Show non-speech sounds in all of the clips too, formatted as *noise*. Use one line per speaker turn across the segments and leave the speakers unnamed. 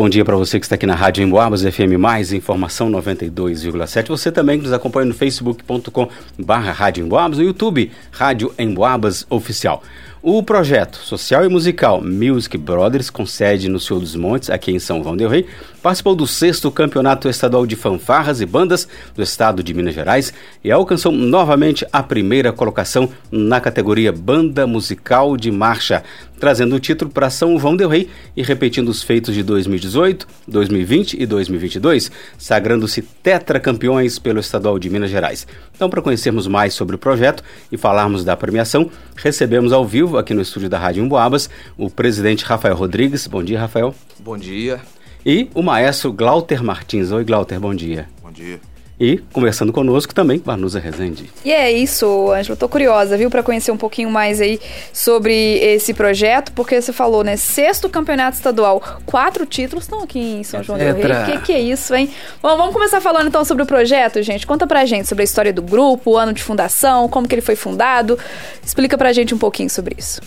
bom dia para você que está aqui na Rádio Emboabas FM Mais Informação 92,7. Você também que nos acompanha no facebook.com barra Rádio Emboabas, no YouTube Rádio Emboabas Oficial. O projeto social e musical Music Brothers, com sede no Senhor dos Montes, aqui em São João del Rei, participou do sexto Campeonato Estadual de Fanfarras e Bandas do Estado de Minas Gerais e alcançou novamente a primeira colocação na categoria Banda Musical de Marcha, trazendo o título para São João del Rei e repetindo os feitos de 2018, 2020 e 2022, sagrando-se tetracampeões pelo Estadual de Minas Gerais. Então, para conhecermos mais sobre o projeto e falarmos da premiação, recebemos ao vivo aqui no estúdio da Rádio Emboabas o presidente Rafael Rodrigues. Bom dia, Rafael.
Bom dia.
E o maestro Glauter Martins. Oi, Glauter, bom dia.
Bom dia.
E conversando conosco também, Vanusa Rezende.
E é isso, Ângelo. Tô curiosa, viu, para conhecer um pouquinho mais aí sobre esse projeto, porque você falou, né? Sexto campeonato estadual, quatro títulos estão aqui em São João del Rei. O que, que é isso, hein? Bom, vamos começar falando então sobre o projeto, gente. Conta pra gente sobre a história do grupo, o ano de fundação, como que ele foi fundado. Explica pra gente um pouquinho sobre isso.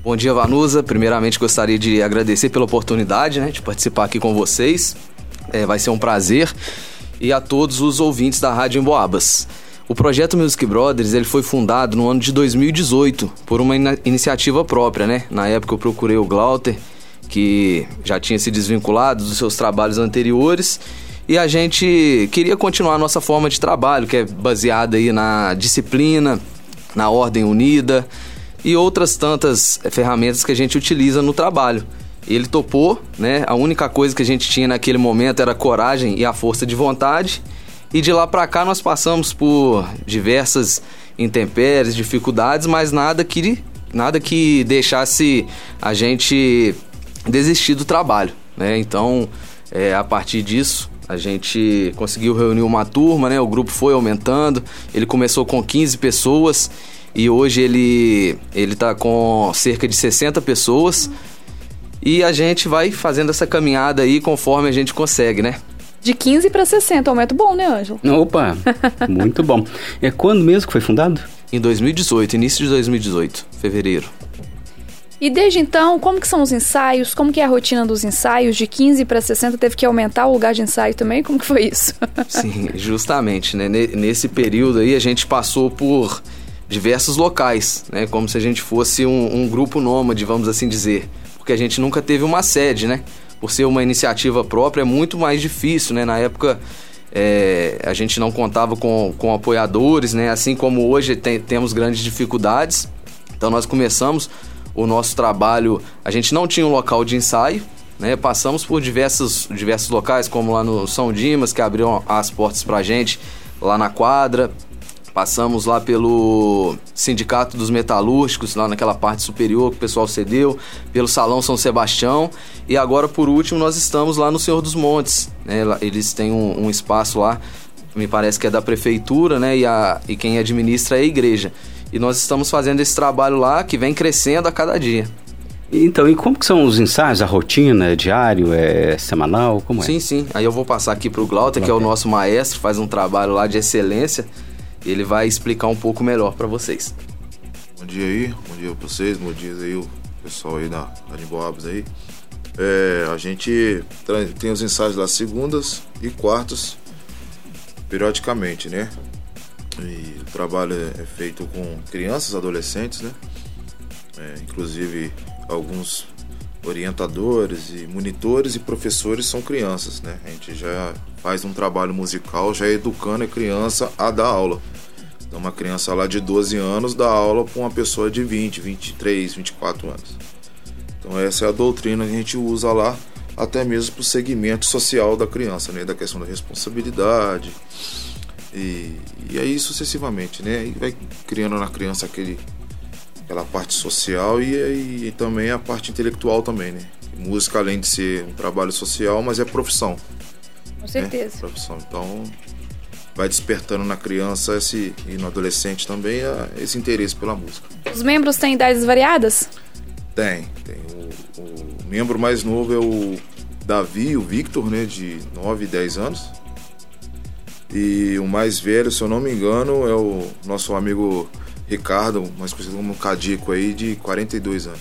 Bom dia, Vanusa. Primeiramente, gostaria de agradecer pela oportunidade né, de participar aqui com vocês. É, vai ser um prazer e a todos os ouvintes da Rádio Emboabas. O projeto Music Brothers ele foi fundado no ano de 2018 por uma in iniciativa própria, né? Na época eu procurei o Glauter, que já tinha se desvinculado dos seus trabalhos anteriores, e a gente queria continuar a nossa forma de trabalho, que é baseada aí na disciplina, na ordem unida e outras tantas ferramentas que a gente utiliza no trabalho. Ele topou, né? A única coisa que a gente tinha naquele momento era a coragem e a força de vontade. E de lá para cá nós passamos por diversas intempéries, dificuldades, mas nada que nada que deixasse a gente desistir do trabalho, né? Então, é, a partir disso, a gente conseguiu reunir uma turma, né? O grupo foi aumentando. Ele começou com 15 pessoas e hoje ele ele tá com cerca de 60 pessoas. E a gente vai fazendo essa caminhada aí conforme a gente consegue, né?
De 15 para 60, aumento bom, né, Ângelo?
Opa, *laughs* muito bom. É quando mesmo que foi fundado?
Em 2018, início de 2018, fevereiro.
E desde então, como que são os ensaios? Como que é a rotina dos ensaios? De 15 para 60 teve que aumentar o lugar de ensaio também? Como que foi isso?
Sim, justamente, né? Nesse período aí a gente passou por diversos locais, né? Como se a gente fosse um, um grupo nômade, vamos assim dizer porque a gente nunca teve uma sede, né? Por ser uma iniciativa própria é muito mais difícil, né? Na época é, a gente não contava com, com apoiadores, né? Assim como hoje tem, temos grandes dificuldades. Então nós começamos o nosso trabalho, a gente não tinha um local de ensaio, né? Passamos por diversos, diversos locais, como lá no São Dimas, que abriu as portas pra gente lá na quadra. Passamos lá pelo Sindicato dos Metalúrgicos, lá naquela parte superior que o pessoal cedeu, pelo Salão São Sebastião e agora, por último, nós estamos lá no Senhor dos Montes. Né? Eles têm um, um espaço lá, me parece que é da prefeitura, né? E, a, e quem administra é a igreja. E nós estamos fazendo esse trabalho lá que vem crescendo a cada dia.
Então, e como que são os ensaios, a rotina? É diário, é semanal? Como é?
Sim, sim. Aí eu vou passar aqui para o Glauter, que é o nosso maestro, faz um trabalho lá de excelência ele vai explicar um pouco melhor para vocês.
Bom dia aí, bom dia para vocês, bom dia aí o pessoal aí da, da Boabas aí. É, a gente tem os ensaios lá segundas e quartas, periodicamente, né? E o trabalho é, é feito com crianças, adolescentes, né? É, inclusive alguns orientadores e monitores e professores são crianças, né? A gente já faz um trabalho musical já educando a criança a dar aula. Então uma criança lá de 12 anos dá aula para uma pessoa de 20, 23, 24 anos. Então essa é a doutrina que a gente usa lá, até mesmo para o segmento social da criança, né? Da questão da responsabilidade e, e aí sucessivamente, né? E vai criando na criança aquele aquela parte social e, e, também a parte intelectual também, né? Música, além de ser um trabalho social, mas é profissão.
Com certeza.
Né? Profissão. Então, vai despertando na criança esse, e no adolescente também esse interesse pela música.
Os membros têm idades variadas?
Tem. Tem. O, o membro mais novo é o Davi, o Victor, né? De 9 e 10 anos. E o mais velho, se eu não me engano, é o nosso amigo Ricardo, mais conhecido como Cadico aí, de 42 anos.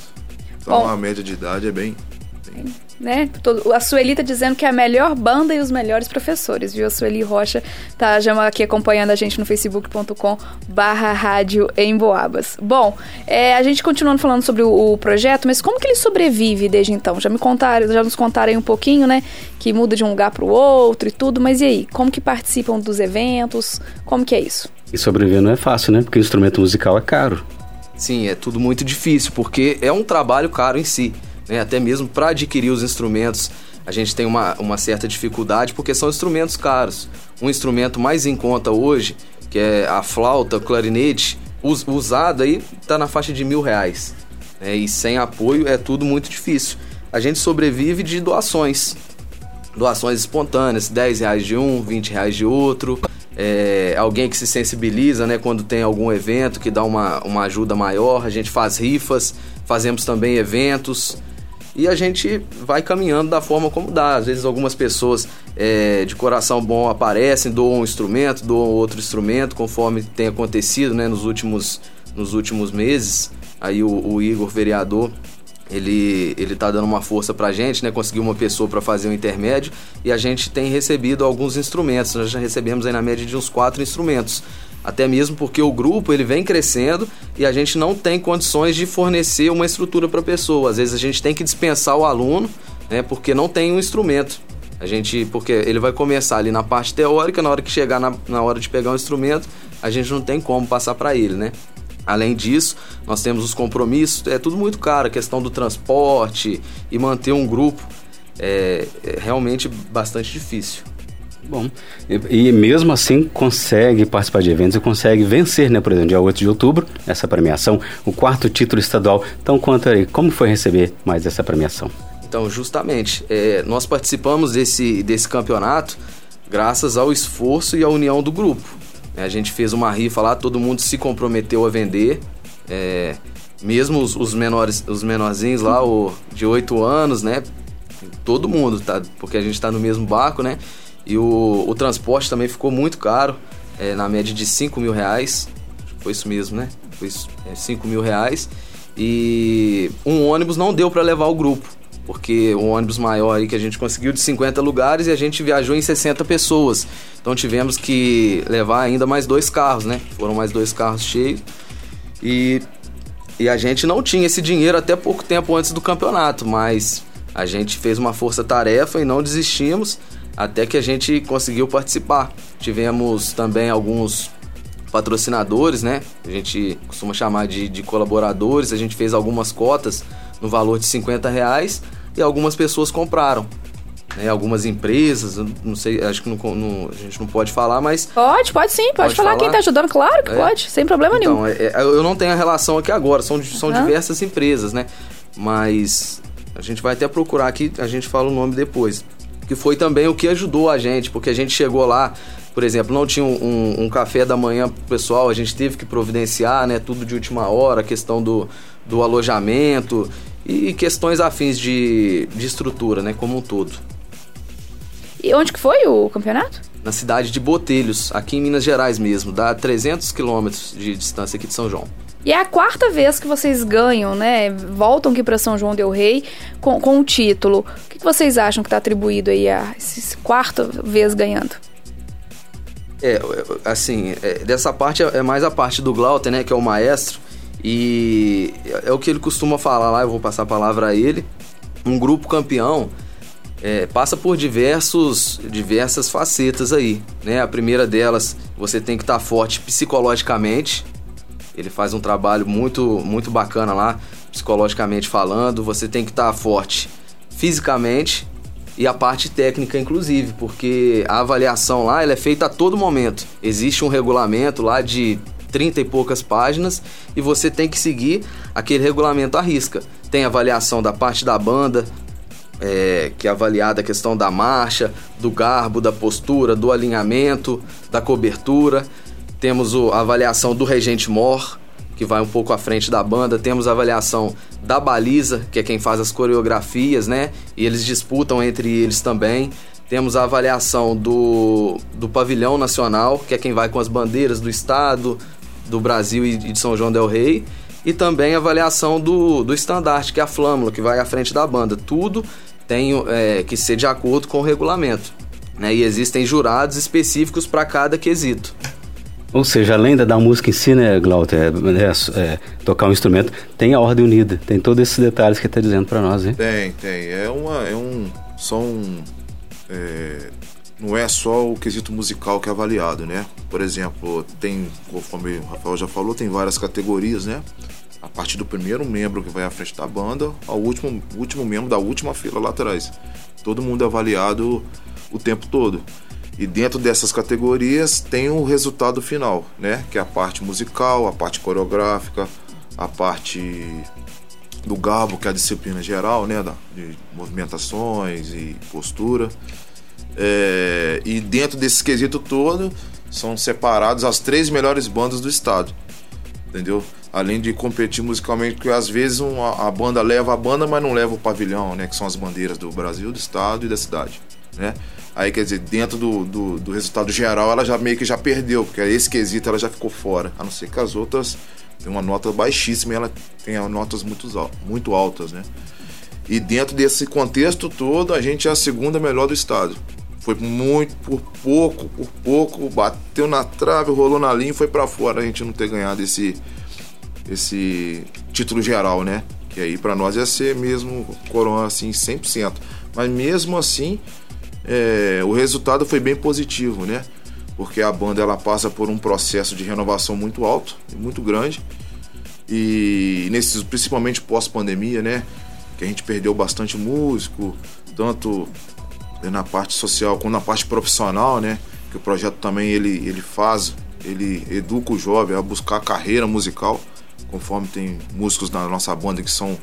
Então Bom, a média de idade é bem.
né? A Sueli tá dizendo que é a melhor banda e os melhores professores, viu? A Sueli Rocha tá já aqui acompanhando a gente no facebook.com barra rádio em Boabas. Bom, é, a gente continuando falando sobre o, o, projeto, mas como que ele sobrevive desde então? Já me contaram, já nos contaram aí um pouquinho, né? Que muda de um lugar para o outro e tudo, mas e aí? Como que participam dos eventos? Como que é isso?
E sobreviver não é fácil, né? Porque o instrumento musical é caro.
Sim, é tudo muito difícil, porque é um trabalho caro em si né? até mesmo para adquirir os instrumentos. A gente tem uma, uma certa dificuldade porque são instrumentos caros. Um instrumento mais em conta hoje, que é a flauta, o clarinete, us, usado aí está na faixa de mil reais. Né? E sem apoio é tudo muito difícil. A gente sobrevive de doações. Doações espontâneas, 10 reais de um, 20 reais de outro. É, alguém que se sensibiliza né, quando tem algum evento que dá uma, uma ajuda maior. A gente faz rifas, fazemos também eventos e a gente vai caminhando da forma como dá. Às vezes algumas pessoas é, de coração bom aparecem, doam um instrumento, doam outro instrumento, conforme tem acontecido né, nos, últimos, nos últimos meses. Aí o, o Igor, vereador, ele, ele tá dando uma força pra gente, né? Conseguiu uma pessoa para fazer o intermédio e a gente tem recebido alguns instrumentos. Nós já recebemos aí na média de uns quatro instrumentos até mesmo porque o grupo ele vem crescendo e a gente não tem condições de fornecer uma estrutura para a pessoa. Às vezes a gente tem que dispensar o aluno, né, porque não tem um instrumento. A gente, porque ele vai começar ali na parte teórica, na hora que chegar na, na hora de pegar um instrumento, a gente não tem como passar para ele, né? Além disso, nós temos os compromissos, é tudo muito caro, a questão do transporte e manter um grupo é, é realmente bastante difícil.
Bom, e, e, mesmo assim consegue participar de eventos e consegue vencer, né? Por exemplo, dia 8 de outubro, essa premiação, o quarto título estadual. Então, conta aí, como foi receber mais essa premiação?
Então, justamente, é, nós participamos desse, desse campeonato graças ao esforço e à união do grupo. É, a gente fez uma rifa lá, todo mundo se comprometeu a vender. É, mesmo os, os, menores, os menorzinhos lá, o, de 8 anos, né? Todo mundo, tá? Porque a gente está no mesmo barco, né? E o, o transporte também ficou muito caro, é, na média de 5 mil reais. Foi isso mesmo, né? Foi é, 5 mil reais. E um ônibus não deu para levar o grupo, porque um ônibus maior aí que a gente conseguiu de 50 lugares e a gente viajou em 60 pessoas. Então tivemos que levar ainda mais dois carros, né? Foram mais dois carros cheios. E, e a gente não tinha esse dinheiro até pouco tempo antes do campeonato, mas a gente fez uma força-tarefa e não desistimos até que a gente conseguiu participar. Tivemos também alguns patrocinadores, né? A gente costuma chamar de, de colaboradores. A gente fez algumas cotas no valor de 50 reais e algumas pessoas compraram. Né, algumas empresas, não sei, acho que não, não, a gente não pode falar, mas.
Pode, pode sim, pode, pode falar. falar. Quem tá ajudando, claro que é. pode, sem problema
então,
nenhum.
É, é, eu não tenho a relação aqui agora, são, são uhum. diversas empresas, né? Mas a gente vai até procurar aqui, a gente fala o nome depois que foi também o que ajudou a gente, porque a gente chegou lá, por exemplo, não tinha um, um, um café da manhã pro pessoal, a gente teve que providenciar, né, tudo de última hora, a questão do, do alojamento e questões afins de, de estrutura, né, como um todo.
E onde que foi o campeonato?
Na cidade de Botelhos, aqui em Minas Gerais mesmo, dá 300 quilômetros de distância aqui de São João.
E é a quarta vez que vocês ganham, né? Voltam aqui para São João del Rei com, com o título. O que, vocês acham que está atribuído aí a essa quarta vez ganhando?
É, assim, é, dessa parte é mais a parte do Glauter, né? Que é o maestro. E é o que ele costuma falar lá, eu vou passar a palavra a ele. Um grupo campeão é, passa por diversos, diversas facetas aí, né? A primeira delas, você tem que estar tá forte psicologicamente, ele faz um trabalho muito, muito bacana lá, psicologicamente falando. Você tem que estar forte fisicamente e a parte técnica, inclusive, porque a avaliação lá ela é feita a todo momento. Existe um regulamento lá de 30 e poucas páginas e você tem que seguir aquele regulamento à risca. Tem avaliação da parte da banda, é, que é avaliada a questão da marcha, do garbo, da postura, do alinhamento, da cobertura. Temos o, a avaliação do Regente Mor, que vai um pouco à frente da banda. Temos a avaliação da Baliza, que é quem faz as coreografias, né? E eles disputam entre eles também. Temos a avaliação do, do Pavilhão Nacional, que é quem vai com as bandeiras do Estado, do Brasil e de São João Del Rei. e também a avaliação do, do estandarte, que é a flâmula, que vai à frente da banda. Tudo tem é, que ser de acordo com o regulamento. Né? E existem jurados específicos para cada quesito.
Ou seja, além da música em si, né, Glauter, é, é, tocar um instrumento, tem a ordem unida, tem todos esses detalhes que está dizendo para nós, hein?
Tem, tem. É, uma, é um. São. É, não é só o quesito musical que é avaliado, né? Por exemplo, tem, conforme o Rafael já falou, tem várias categorias, né? A partir do primeiro membro que vai à frente da banda ao último, último membro da última fila lá atrás. Todo mundo é avaliado o tempo todo. E dentro dessas categorias tem o resultado final, né? Que é a parte musical, a parte coreográfica, a parte do garbo, que é a disciplina geral, né? De movimentações e postura. É, e dentro desse quesito todo são separados as três melhores bandas do estado, entendeu? Além de competir musicalmente, porque às vezes uma, a banda leva a banda, mas não leva o pavilhão, né? Que são as bandeiras do Brasil, do estado e da cidade, né? Aí, quer dizer, dentro do, do, do, resultado geral, ela já meio que já perdeu, porque esse quesito ela já ficou fora. A não ser que as outras têm uma nota baixíssima e ela tem notas muito, muito altas, né? E dentro desse contexto todo, a gente é a segunda melhor do estado. Foi muito, por pouco, por pouco, bateu na trave, rolou na linha e foi para fora a gente não ter ganhado esse, esse título geral, né? Que aí para nós ia ser mesmo coroa assim 100%. Mas mesmo assim, é, o resultado foi bem positivo, né? Porque a banda ela passa por um processo de renovação muito alto, muito grande. E nesses, principalmente pós-pandemia, né? Que a gente perdeu bastante músico, tanto na parte social como na parte profissional, né? Que o projeto também ele, ele faz, ele educa o jovem a buscar carreira musical, conforme tem músicos na nossa banda que são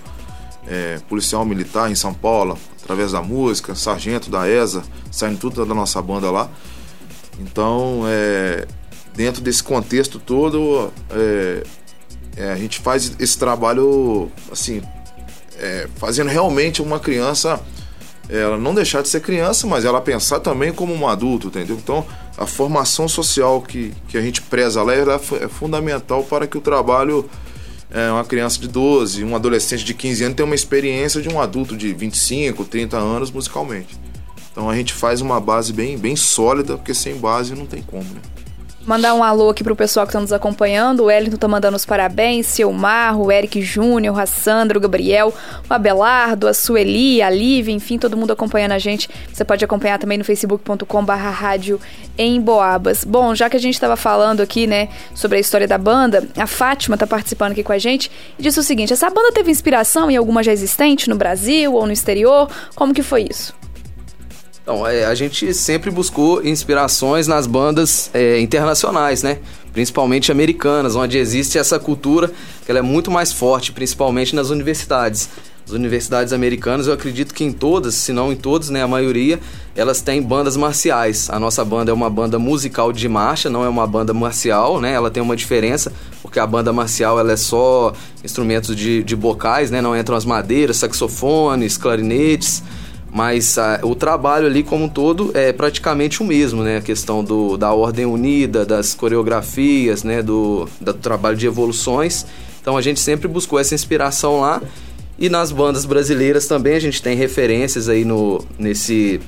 é, policial militar em São Paulo, através da música, sargento da ESA, saindo tudo da nossa banda lá. Então, é, dentro desse contexto todo, é, é a gente faz esse trabalho, assim, é, fazendo realmente uma criança, ela não deixar de ser criança, mas ela pensar também como um adulto, entendeu? Então, a formação social que, que a gente preza lá é fundamental para que o trabalho é, uma criança de 12, um adolescente de 15 anos tem uma experiência de um adulto de 25, 30 anos musicalmente. Então a gente faz uma base bem, bem sólida, porque sem base não tem como, né?
Mandar um alô aqui pro pessoal que está nos acompanhando. O Wellington tá mandando os parabéns. Seu Marro, o Eric Júnior, a Sandra, o Gabriel, o Abelardo, a Sueli, a Lívia, enfim, todo mundo acompanhando a gente. Você pode acompanhar também no facebook.com/barra rádio em Boabas. Bom, já que a gente estava falando aqui, né, sobre a história da banda, a Fátima tá participando aqui com a gente e disse o seguinte: essa banda teve inspiração em alguma já existente no Brasil ou no exterior? Como que foi isso?
Então, é, a gente sempre buscou inspirações nas bandas é, internacionais, né? Principalmente americanas, onde existe essa cultura que ela é muito mais forte, principalmente nas universidades. As universidades americanas, eu acredito que em todas, se não em todas, né, a maioria, elas têm bandas marciais. A nossa banda é uma banda musical de marcha, não é uma banda marcial, né? Ela tem uma diferença, porque a banda marcial ela é só instrumentos de, de bocais, né? Não entram as madeiras, saxofones, clarinetes mas a, o trabalho ali como um todo é praticamente o mesmo, né? A questão do, da ordem unida, das coreografias, né? Do, do trabalho de evoluções. Então a gente sempre buscou essa inspiração lá. E nas bandas brasileiras também a gente tem referências aí no, nesse,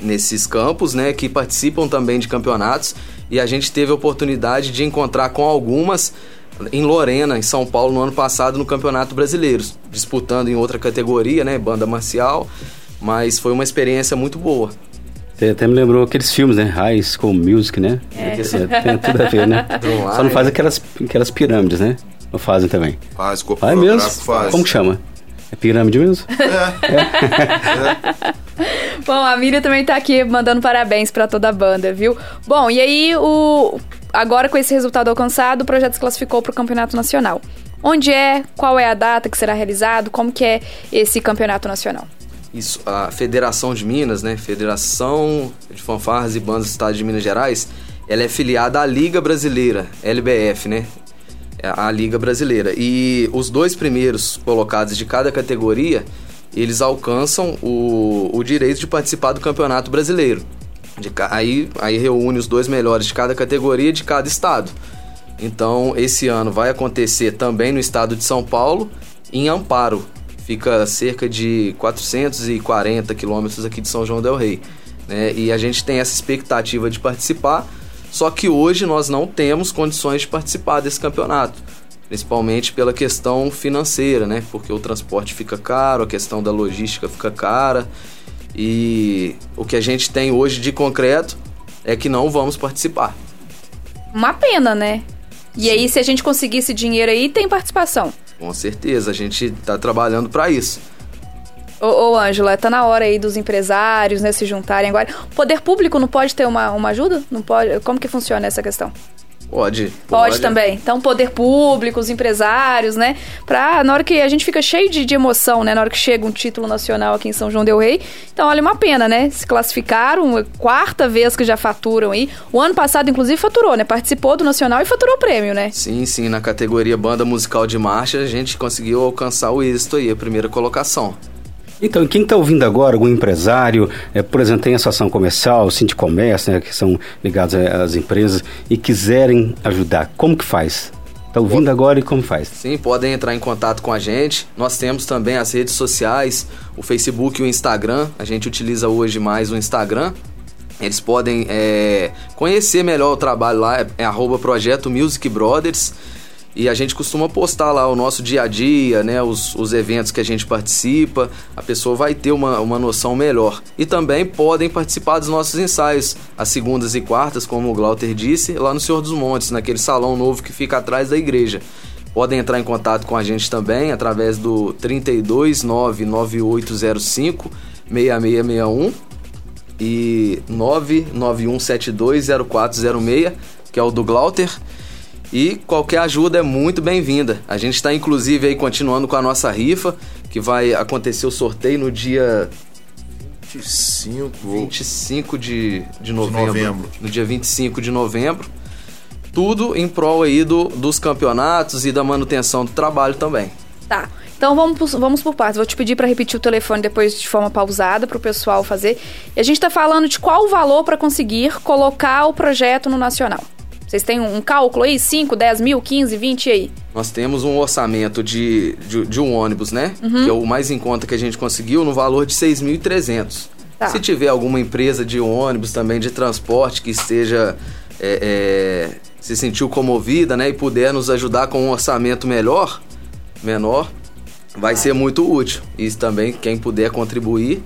nesses campos, né? Que participam também de campeonatos. E a gente teve a oportunidade de encontrar com algumas em Lorena, em São Paulo, no ano passado, no Campeonato Brasileiro, disputando em outra categoria, né? Banda marcial. Mas foi uma experiência muito boa.
Você até me lembrou aqueles filmes, né? High School Music, né? É. é tem tudo a ver, né? *laughs* Só não faz aquelas, aquelas pirâmides, né? Não fazem também.
Faz, corpo
faz mesmo? Faz. Como que chama? É pirâmide mesmo? É. *laughs*
é. Bom, a Miriam também tá aqui mandando parabéns para toda a banda, viu? Bom, e aí o agora com esse resultado alcançado, o projeto se classificou para o Campeonato Nacional. Onde é? Qual é a data que será realizado? Como que é esse Campeonato Nacional?
Isso, a Federação de Minas, né, Federação de Fanfarras e Bandas do Estado de Minas Gerais, ela é filiada à Liga Brasileira, LBF, né? É a Liga Brasileira. E os dois primeiros colocados de cada categoria, eles alcançam o, o direito de participar do Campeonato Brasileiro. De, aí, aí reúne os dois melhores de cada categoria de cada estado. Então, esse ano vai acontecer também no estado de São Paulo, em Amparo. Fica cerca de 440 quilômetros aqui de São João del Rei. Né? E a gente tem essa expectativa de participar, só que hoje nós não temos condições de participar desse campeonato. Principalmente pela questão financeira, né? Porque o transporte fica caro, a questão da logística fica cara. E o que a gente tem hoje de concreto é que não vamos participar.
Uma pena, né? E Sim. aí, se a gente conseguir esse dinheiro aí, tem participação.
Com certeza, a gente está trabalhando para isso.
Ô, ô, Ângela, tá na hora aí dos empresários, né, se juntarem agora. O poder público não pode ter uma, uma ajuda? Não pode? Como que funciona essa questão?
Pode,
pode. Pode também. Então, poder público, os empresários, né? Pra, na hora que a gente fica cheio de, de, emoção, né? Na hora que chega um título nacional aqui em São João Del Rei. Então, olha, uma pena, né? Se classificaram, quarta vez que já faturam aí. O ano passado, inclusive, faturou, né? Participou do Nacional e faturou o prêmio, né?
Sim, sim. Na categoria Banda Musical de Marcha, a gente conseguiu alcançar o êxito aí, a primeira colocação.
Então, quem está ouvindo agora, algum empresário, é, por exemplo, tem associação comercial, Sindicomércio, né, que são ligados às empresas, e quiserem ajudar, como que faz? Está ouvindo agora e como faz?
Sim, podem entrar em contato com a gente. Nós temos também as redes sociais, o Facebook e o Instagram. A gente utiliza hoje mais o Instagram. Eles podem é, conhecer melhor o trabalho lá, é, é Projeto Music Brothers. E a gente costuma postar lá o nosso dia a dia, né? Os, os eventos que a gente participa. A pessoa vai ter uma, uma noção melhor. E também podem participar dos nossos ensaios, às segundas e quartas, como o Glauter disse, lá no Senhor dos Montes, naquele salão novo que fica atrás da igreja. Podem entrar em contato com a gente também através do 3299805 6661 e 991720406, que é o do Glauter. E qualquer ajuda é muito bem-vinda. A gente está inclusive aí continuando com a nossa rifa, que vai acontecer o sorteio no dia
25,
25 de, de, novembro, de novembro. No dia 25 de novembro. Tudo em prol aí do, dos campeonatos e da manutenção do trabalho também.
Tá. Então vamos por, vamos por partes. Vou te pedir para repetir o telefone depois de forma pausada para o pessoal fazer. E a gente está falando de qual o valor para conseguir colocar o projeto no nacional. Vocês têm um, cálculo aí? 5, 10 mil, 15, 20 aí?
Nós temos um orçamento de, de, de um ônibus, né? Uhum. Que é o mais em conta que a gente conseguiu, no valor de 6.300. Tá. Se tiver alguma empresa de ônibus também, de transporte, que esteja... É, é, se sentiu comovida, né? E puder nos ajudar com um orçamento melhor, menor, vai ser muito útil. E também, quem puder contribuir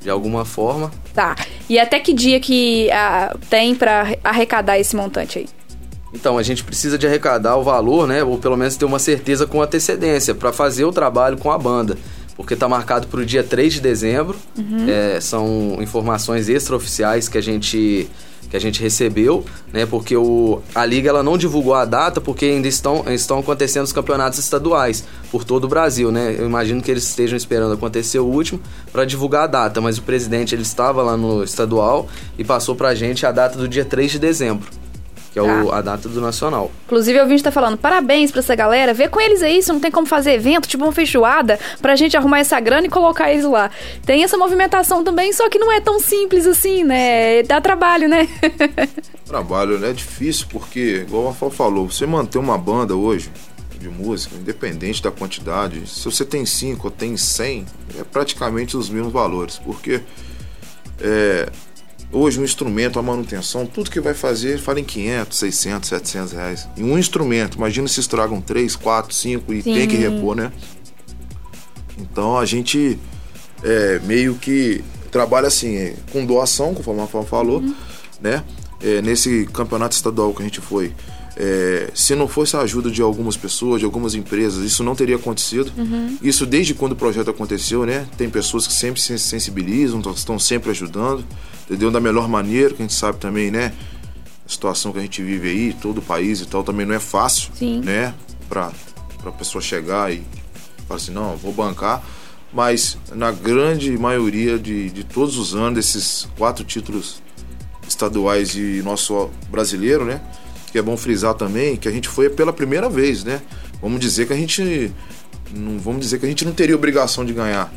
de alguma forma.
Tá. E até que dia que ah, tem para arrecadar esse montante aí?
Então, a gente precisa de arrecadar o valor, né? Ou pelo menos ter uma certeza com antecedência para fazer o trabalho com a banda. Porque está marcado para o dia 3 de dezembro. Uhum. É, são informações extraoficiais que a gente que a gente recebeu, né? Porque o, a liga ela não divulgou a data porque ainda estão, estão acontecendo os campeonatos estaduais por todo o Brasil, né? Eu imagino que eles estejam esperando acontecer o último para divulgar a data, mas o presidente ele estava lá no estadual e passou para a gente a data do dia 3 de dezembro que é tá. o, a data do Nacional.
Inclusive, o ouvinte tá falando, parabéns pra essa galera, vê com eles aí se não tem como fazer evento, tipo uma feijoada, pra gente arrumar essa grana e colocar eles lá. Tem essa movimentação também, só que não é tão simples assim, né? Dá trabalho, né? *laughs*
trabalho, né? É difícil, porque, igual o Rafael falou, você manter uma banda hoje, de música, independente da quantidade, se você tem 5 ou tem 100, é praticamente os mesmos valores, porque é, Hoje, um instrumento, a manutenção, tudo que vai fazer, fala em 500, 600, 700 reais. E um instrumento, imagina se estragam 3, 4, 5 e Sim. tem que repor, né? Então a gente é, meio que trabalha assim, é, com doação, conforme a Rafael falou, uhum. né? É, nesse campeonato estadual que a gente foi, é, se não fosse a ajuda de algumas pessoas, de algumas empresas, isso não teria acontecido. Uhum. Isso desde quando o projeto aconteceu, né? Tem pessoas que sempre se sensibilizam, estão sempre ajudando, entendeu? Da melhor maneira, que a gente sabe também, né? A situação que a gente vive aí, todo o país e tal, também não é fácil, Sim. né? Pra, pra pessoa chegar e falar assim, não, vou bancar. Mas na grande maioria de, de todos os anos, desses quatro títulos estaduais e nosso brasileiro, né? Que é bom frisar também, que a gente foi pela primeira vez, né? Vamos dizer que a gente não vamos dizer que a gente não teria obrigação de ganhar,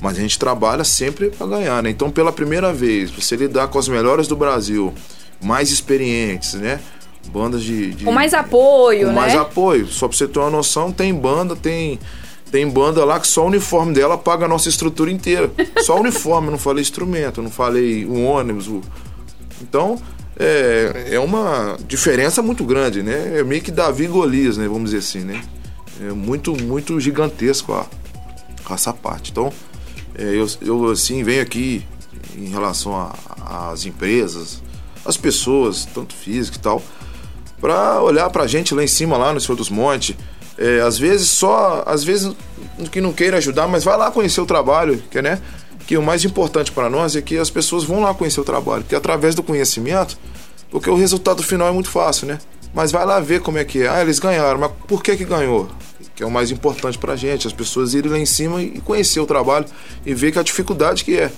mas a gente trabalha sempre para ganhar, né? Então, pela primeira vez, você lidar com as melhores do Brasil, mais experientes, né? bandas de, de
com mais apoio,
com
né?
mais apoio. Só para você ter uma noção, tem banda, tem tem banda lá que só o uniforme dela paga a nossa estrutura inteira. Só o uniforme, não falei instrumento, não falei o ônibus. O... Então, é, é uma diferença muito grande, né? É meio que Davi e Golias, né? Vamos dizer assim, né? É muito, muito gigantesco a, essa parte. Então, é, eu, eu, assim, venho aqui em relação às empresas, as pessoas, tanto físico e tal, para olhar para a gente lá em cima, lá no Senhor dos Montes, é, às vezes só, às vezes que não queira ajudar, mas vai lá conhecer o trabalho, que né? Que o mais importante para nós é que as pessoas vão lá conhecer o trabalho, que através do conhecimento, porque o resultado final é muito fácil, né? Mas vai lá ver como é que é. Ah, eles ganharam, mas por que que ganhou? Que é o mais importante para a gente, as pessoas irem lá em cima e conhecer o trabalho e ver que a dificuldade que é,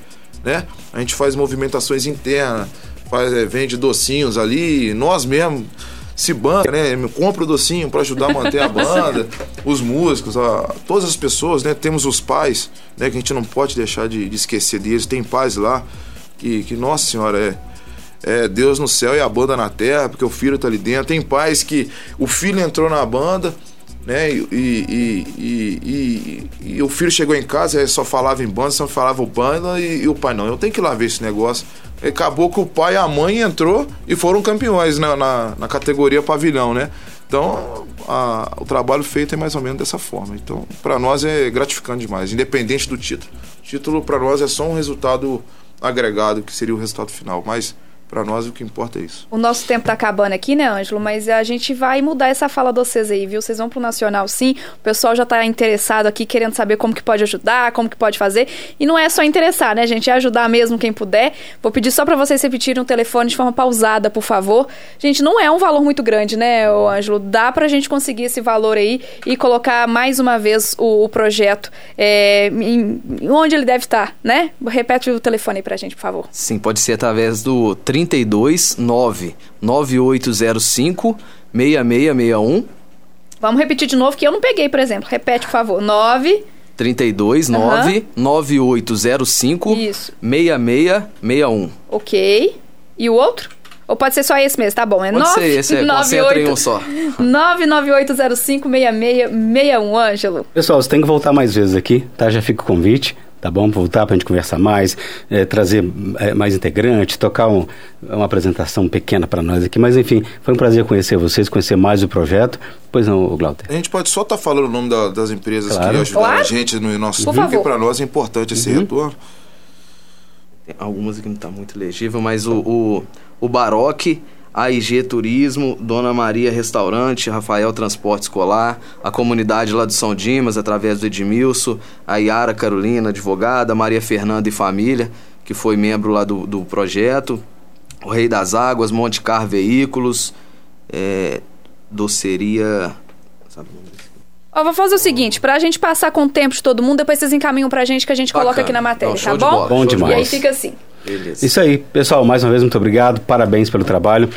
né? A gente faz movimentações internas, faz, é, vende docinhos ali, nós mesmos se banca, né? Compra o docinho para ajudar a manter a *laughs* banda, os músicos, a, todas as pessoas, né? Temos os pais, né? Que a gente não pode deixar de, de esquecer deles. Tem pais lá que, que nossa senhora, é, é Deus no céu e a banda na terra, porque o filho tá ali dentro. Tem pais que o filho entrou na banda, né? E, e, e, e, o filho chegou em casa, só falava em banda, só falava o banda e, o pai não. Eu tenho que ir lá ver esse negócio. Acabou que o pai e a mãe entrou e foram campeões na, na, na categoria pavilhão, né? Então, a, o trabalho feito é mais ou menos dessa forma. Então, para nós é gratificante demais, independente do título. O título para nós é só um resultado agregado, que seria o resultado final, mas para nós o que importa é isso.
O nosso tempo tá acabando aqui, né, Ângelo? Mas a gente vai mudar essa fala de vocês aí, viu? Vocês vão pro Nacional sim. O pessoal já tá interessado aqui, querendo saber como que pode ajudar, como que pode fazer. E não é só interessar, né, gente? É ajudar mesmo quem puder. Vou pedir só para vocês repetirem o telefone de forma pausada, por favor. Gente, não é um valor muito grande, né, Ângelo? Dá pra gente conseguir esse valor aí e colocar mais uma vez o, o projeto é, em, onde ele deve estar, né? Repete o telefone aí pra gente, por favor.
Sim, pode ser através do 32 9 9805 6661.
Vamos repetir de novo que eu não peguei, por exemplo. Repete, por favor. 9
32 9 9805
Isso.
6661.
Ok. E o outro? Ou pode ser só esse mesmo, tá bom. É
Pode
9,
ser, esse é,
98,
concentra em um só. *laughs*
998056661, Ângelo.
Pessoal, você tem que voltar mais vezes aqui, tá? Já fica o convite, tá bom? Voltar para a gente conversar mais, é, trazer é, mais integrantes, tocar um, uma apresentação pequena para nós aqui. Mas, enfim, foi um prazer conhecer vocês, conhecer mais o projeto. Pois não, Glauter?
A gente pode só estar tá falando o nome da, das empresas
Claro.
que ajudaram
Claro.
a gente no nosso
Por
grupo,
favor.
e para nós é importante esse retorno.
Tem algumas aqui não tá muito legível, mas o, o, o Baroque, AIG Turismo, Dona Maria Restaurante, Rafael Transporte Escolar, a comunidade lá do São Dimas, através do Edmilson, a Yara Carolina, advogada, Maria Fernanda e família, que foi membro lá do, do projeto, o Rei das Águas, Monte Car Veículos, é, doceria... Sabe o nome?
Ó, vou fazer o seguinte, pra gente passar com o tempo de todo mundo, depois vocês encaminham pra gente que a gente coloca
Bacana.
aqui na matéria,
Não,
tá bom?
bola,
Bom demais.
E aí fica assim.
Beleza.
Isso aí, pessoal, mais uma vez, muito obrigado, parabéns pelo trabalho.